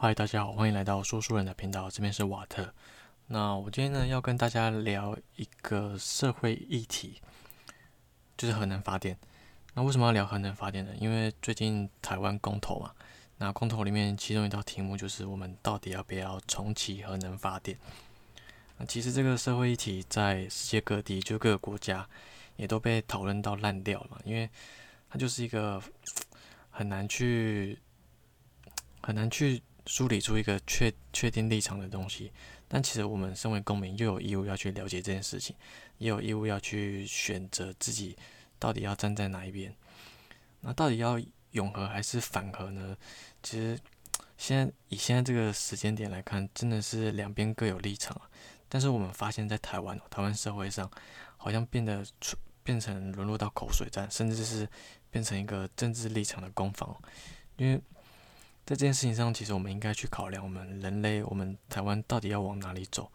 嗨，大家好，欢迎来到说书人的频道，这边是瓦特。那我今天呢要跟大家聊一个社会议题，就是核能发电。那为什么要聊核能发电呢？因为最近台湾公投嘛，那公投里面其中一道题目就是我们到底要不要重启核能发电？那其实这个社会议题在世界各地，就各个国家也都被讨论到烂掉了，因为它就是一个很难去很难去梳理出一个确确定立场的东西。但其实我们身为公民，又有义务要去了解这件事情，也有义务要去选择自己到底要站在哪一边。那到底要永和还是反核呢？其实现在以现在这个时间点来看，真的是两边各有立场。但是我们发现，在台湾，台湾社会上好像变得变成沦落到口水战，甚至是变成一个政治立场的攻防。因为在这件事情上，其实我们应该去考量我们人类，我们台湾到底要往哪里走。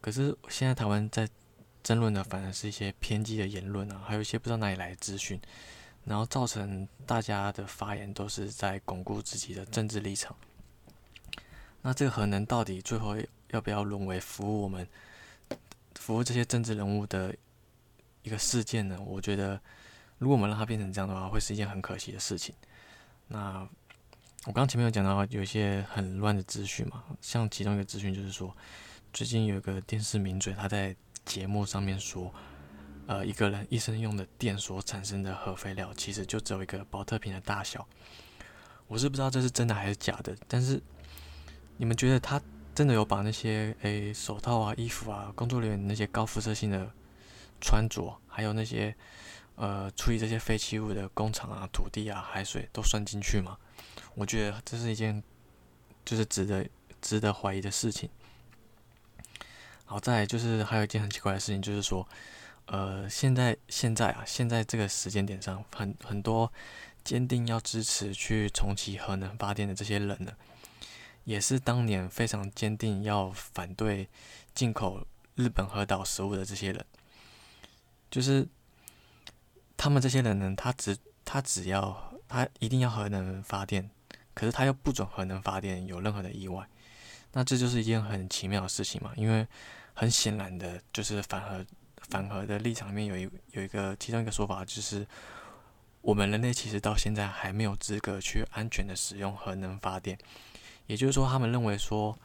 可是现在台湾在争论的，反而是一些偏激的言论啊，还有一些不知道哪里来的资讯，然后造成大家的发言都是在巩固自己的政治立场。那这个核能到底最后？要不要沦为服务我们、服务这些政治人物的一个事件呢？我觉得，如果我们让它变成这样的话，会是一件很可惜的事情。那我刚前面有讲到有一些很乱的资讯嘛，像其中一个资讯就是说，最近有一个电视名嘴他在节目上面说，呃，一个人一生用的电所产生的核废料，其实就只有一个保特瓶的大小。我是不知道这是真的还是假的，但是你们觉得他？真的有把那些诶手套啊、衣服啊、工作人员那些高辐射性的穿着，还有那些呃处理这些废弃物的工厂啊、土地啊、海水都算进去吗？我觉得这是一件就是值得值得怀疑的事情。好，再就是还有一件很奇怪的事情，就是说，呃，现在现在啊，现在这个时间点上，很很多坚定要支持去重启核能发电的这些人呢。也是当年非常坚定要反对进口日本核岛食物的这些人，就是他们这些人呢，他只他只要他一定要核能发电，可是他又不准核能发电有任何的意外，那这就是一件很奇妙的事情嘛。因为很显然的，就是反核反核的立场里面有一有一个其中一个说法，就是我们人类其实到现在还没有资格去安全的使用核能发电。也就是说，他们认为说，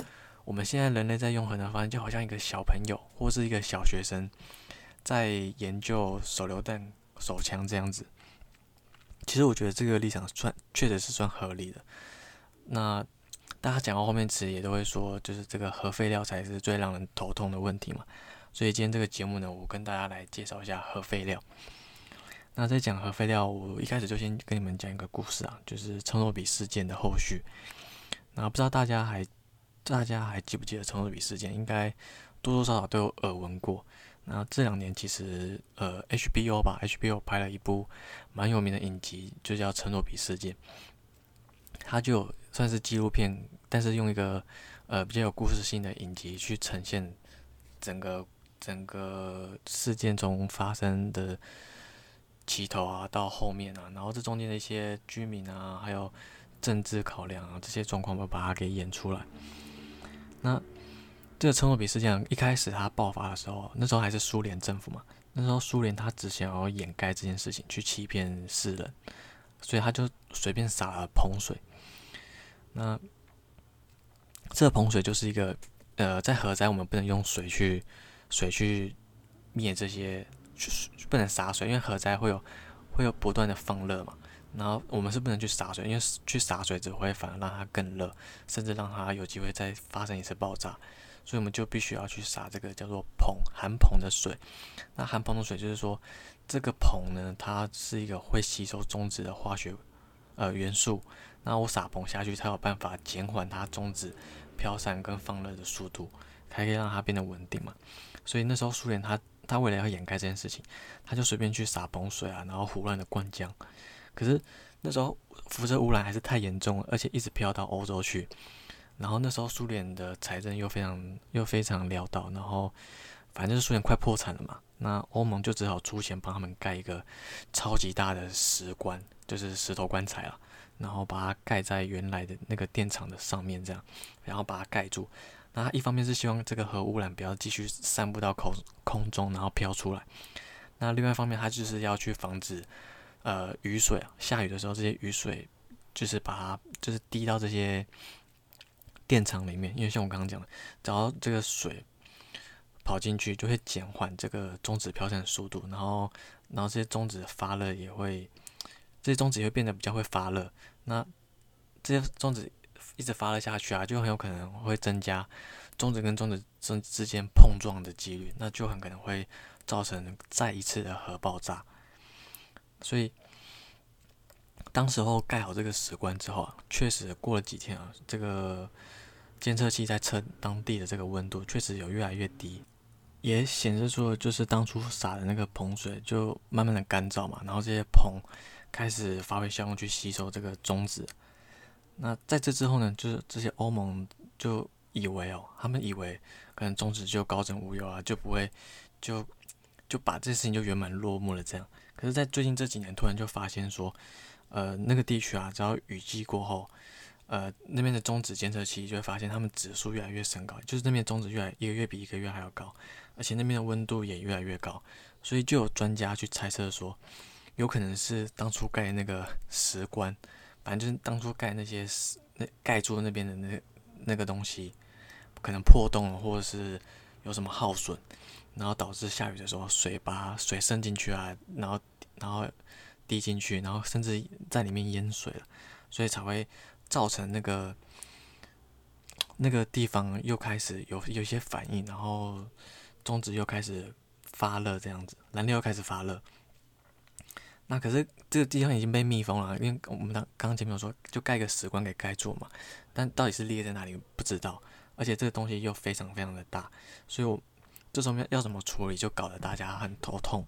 我们现在人类在用核能发电，就好像一个小朋友或是一个小学生在研究手榴弹、手枪这样子。其实我觉得这个立场算确实是算合理的。那大家讲到后面词也都会说，就是这个核废料才是最让人头痛的问题嘛。所以今天这个节目呢，我跟大家来介绍一下核废料。那在讲核废料，我一开始就先跟你们讲一个故事啊，就是称诺比事件的后续。那不知道大家还大家还记不记得陈诺比事件？应该多多少少都有耳闻过。那这两年其实呃 HBO 吧，HBO 拍了一部蛮有名的影集，就叫《陈诺比事件》。它就算是纪录片，但是用一个呃比较有故事性的影集去呈现整个整个事件中发生的起头啊，到后面啊，然后这中间的一些居民啊，还有。政治考量啊，这些状况都把它给演出来。那这个车诺比事件一开始它爆发的时候，那时候还是苏联政府嘛，那时候苏联他只想要掩盖这件事情，去欺骗世人，所以他就随便撒了盆水。那这个盆水就是一个呃，在核灾我们不能用水去水去灭这些，不能洒水，因为核灾会有会有不断的放热嘛。然后我们是不能去洒水，因为去洒水只会反而让它更热，甚至让它有机会再发生一次爆炸。所以我们就必须要去撒这个叫做硼含硼的水。那含硼的水就是说，这个硼呢，它是一个会吸收中子的化学呃元素。那我撒硼下去，才有办法减缓它中子飘散跟放热的速度，才可以让它变得稳定嘛。所以那时候苏联他他为了要掩盖这件事情，他就随便去洒硼水啊，然后胡乱的灌浆。可是那时候辐射污染还是太严重了，而且一直飘到欧洲去。然后那时候苏联的财政又非常又非常潦倒，然后反正就是苏联快破产了嘛。那欧盟就只好出钱帮他们盖一个超级大的石棺，就是石头棺材啊。然后把它盖在原来的那个电厂的上面，这样，然后把它盖住。那一方面是希望这个核污染不要继续散布到空空中，然后飘出来。那另外一方面，它就是要去防止，呃，雨水啊，下雨的时候这些雨水就是把它就是滴到这些电厂里面，因为像我刚刚讲的，只要这个水跑进去，就会减缓这个中子飘散的速度，然后然后这些中子发热也会，这些中子也会变得比较会发热。那这些中子。一直发了下去啊，就很有可能会增加中子跟中子之之间碰撞的几率，那就很可能会造成再一次的核爆炸。所以，当时候盖好这个石棺之后啊，确实过了几天啊，这个监测器在测当地的这个温度，确实有越来越低，也显示出就是当初撒的那个硼水就慢慢的干燥嘛，然后这些硼开始发挥效用去吸收这个中子。那在这之后呢，就是这些欧盟就以为哦，他们以为可能中子就高枕无忧啊，就不会就就把这事情就圆满落幕了这样。可是，在最近这几年，突然就发现说，呃，那个地区啊，只要雨季过后，呃，那边的中子监测器就会发现他们指数越来越升高，就是那边中子越来一个月比一个月还要高，而且那边的温度也越来越高，所以就有专家去猜测说，有可能是当初盖那个石棺。反正就是当初盖那些那盖住那边的那那个东西，可能破洞了，或者是有什么耗损，然后导致下雨的时候水把水渗进去啊，然后然后滴进去，然后甚至在里面淹水了，所以才会造成那个那个地方又开始有有一些反应，然后中子又开始发热，这样子燃料又开始发热。那可是这个地方已经被密封了，因为我们刚刚前面有说，就盖个石棺给盖住嘛。但到底是裂在哪里不知道，而且这个东西又非常非常的大，所以我这时候要要怎么处理，就搞得大家很头痛。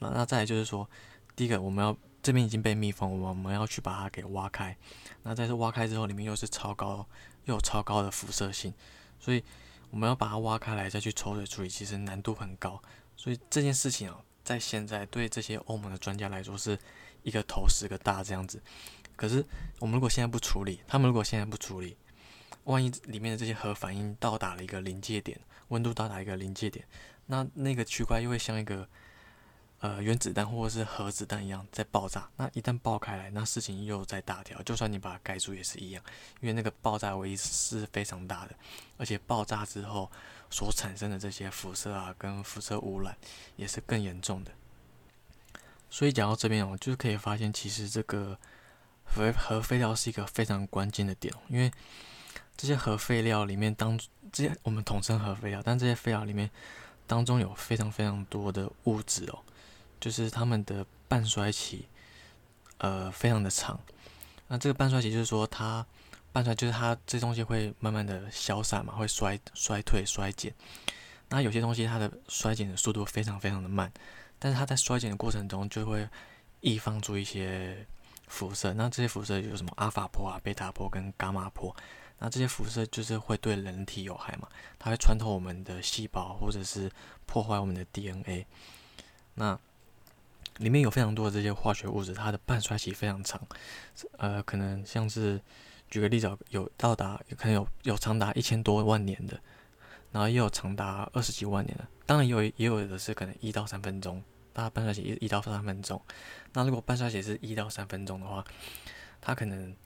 那那再来就是说，第一个我们要这边已经被密封，我们要去把它给挖开。那在这挖开之后，里面又是超高又有超高的辐射性，所以我们要把它挖开来再去抽水处理，其实难度很高。所以这件事情啊。在现在对这些欧盟的专家来说是一个头十个大这样子，可是我们如果现在不处理，他们如果现在不处理，万一里面的这些核反应到达了一个临界点，温度到达一个临界点，那那个区块又会像一个呃原子弹或者是核子弹一样在爆炸，那一旦爆开来，那事情又在大条，就算你把它盖住也是一样，因为那个爆炸威力是非常大的，而且爆炸之后。所产生的这些辐射啊，跟辐射污染也是更严重的。所以讲到这边哦，就是可以发现，其实这个核核废料是一个非常关键的点，因为这些核废料里面当这些我们统称核废料，但这些废料里面当中有非常非常多的物质哦，就是它们的半衰期呃非常的长。那这个半衰期就是说它。半衰就是它这东西会慢慢的消散嘛，会衰衰退衰减。那有些东西它的衰减的速度非常非常的慢，但是它在衰减的过程中就会易放出一些辐射。那这些辐射有什么阿法波啊、贝塔波跟伽马波。那这些辐射就是会对人体有害嘛，它会穿透我们的细胞或者是破坏我们的 DNA。那里面有非常多的这些化学物质，它的半衰期非常长，呃，可能像是。举个例子，有到达，可能有有长达一千多万年的，然后也有长达二十几万年的，当然也有也有的是可能一到三分钟，它半衰期一一到三分钟。那如果半衰期是一到三分钟的话，它可能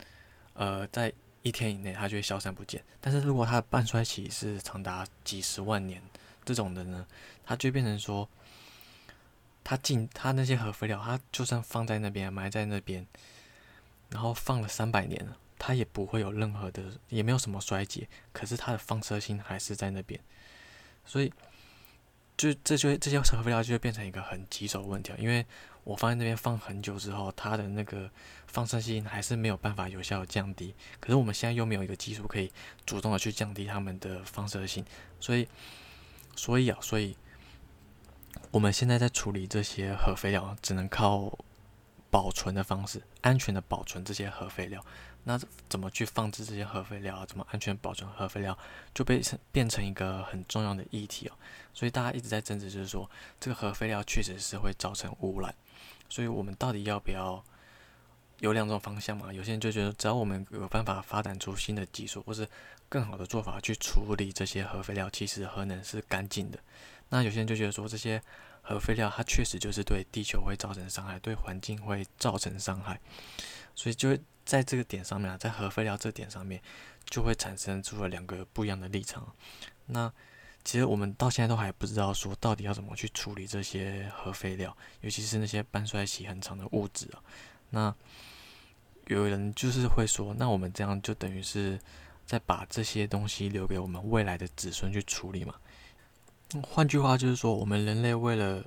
呃在一天以内它就会消散不见。但是如果它的半衰期是长达几十万年这种的呢，它就变成说，它进它那些核废料，它就算放在那边埋在那边，然后放了三百年了。它也不会有任何的，也没有什么衰竭，可是它的放射性还是在那边，所以就这就这些核废料就会变成一个很棘手的问题因为我放在那边放很久之后，它的那个放射性还是没有办法有效的降低，可是我们现在又没有一个技术可以主动的去降低它们的放射性，所以所以啊，所以我们现在在处理这些核废料，只能靠保存的方式，安全的保存这些核废料。那怎么去放置这些核废料啊？怎么安全保存核废料，就被成变成一个很重要的议题哦。所以大家一直在争执，就是说这个核废料确实是会造成污染，所以我们到底要不要有两种方向嘛。有些人就觉得，只要我们有办法发展出新的技术，或是更好的做法去处理这些核废料，其实核能是干净的。那有些人就觉得说，这些核废料它确实就是对地球会造成伤害，对环境会造成伤害，所以就在这个点上面啊，在核废料这点上面，就会产生出了两个不一样的立场。那其实我们到现在都还不知道说到底要怎么去处理这些核废料，尤其是那些半衰期很长的物质啊。那有人就是会说，那我们这样就等于是在把这些东西留给我们未来的子孙去处理嘛？换句话就是说，我们人类为了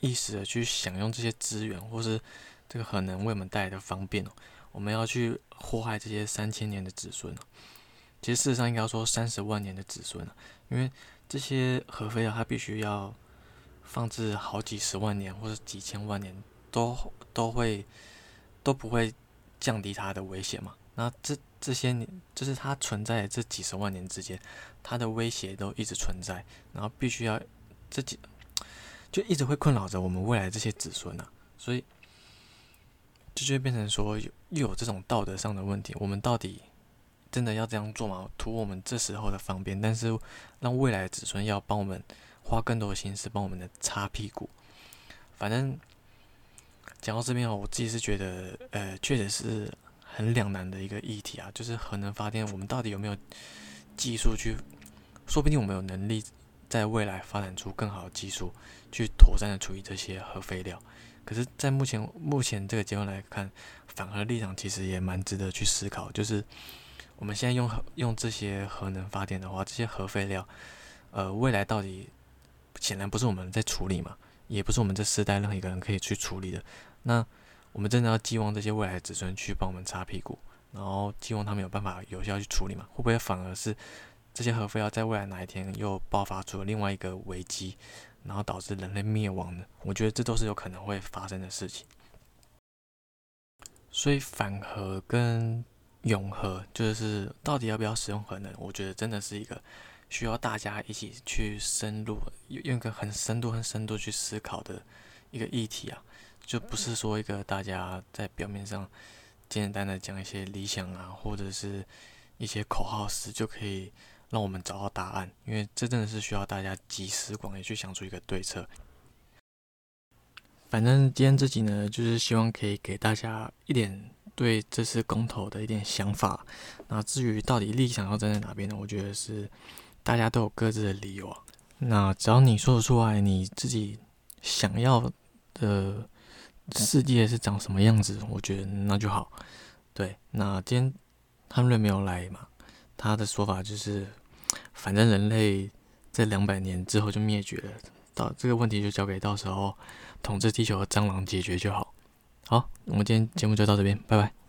一时的去享用这些资源，或是这个核能为我们带来的方便哦，我们要去祸害这些三千年的子孙其实事实上应该说三十万年的子孙啊，因为。这些核废料，它必须要放置好几十万年或者几千万年，都都会都不会降低它的威胁嘛？那这这些年，就是它存在这几十万年之间，它的威胁都一直存在，然后必须要这几就一直会困扰着我们未来这些子孙呐，所以就就会变成说又又有这种道德上的问题，我们到底？真的要这样做吗？图我们这时候的方便，但是让未来的子孙要帮我们花更多的心思帮我们的擦屁股。反正讲到这边哦，我自己是觉得，呃，确实是很两难的一个议题啊。就是核能发电，我们到底有没有技术去？说不定我们有能力在未来发展出更好的技术，去妥善的处理这些核废料。可是，在目前目前这个阶段来看，反核立场其实也蛮值得去思考，就是。我们现在用用这些核能发电的话，这些核废料，呃，未来到底显然不是我们在处理嘛，也不是我们这世代任何一个人可以去处理的。那我们真的要寄望这些未来的子孙去帮我们擦屁股，然后寄望他们有办法有效去处理嘛？会不会反而是这些核废料在未来哪一天又爆发出了另外一个危机，然后导致人类灭亡呢？我觉得这都是有可能会发生的事情。所以反核跟永和就是到底要不要使用核能？我觉得真的是一个需要大家一起去深入，用一个很深度、很深度去思考的一个议题啊，就不是说一个大家在表面上简简单单讲一些理想啊，或者是一些口号时就可以让我们找到答案，因为这真的是需要大家集思广益去想出一个对策。反正今天这集呢，就是希望可以给大家一点。对这次公投的一点想法，那至于到底立场要站在哪边呢？我觉得是大家都有各自的理由啊。那只要你说得出来，你自己想要的世界是长什么样子，我觉得那就好。对，那今天汉瑞没有来嘛？他的说法就是，反正人类在两百年之后就灭绝了，到这个问题就交给到时候统治地球的蟑螂解决就好。好，我们今天节目就到这边，拜拜。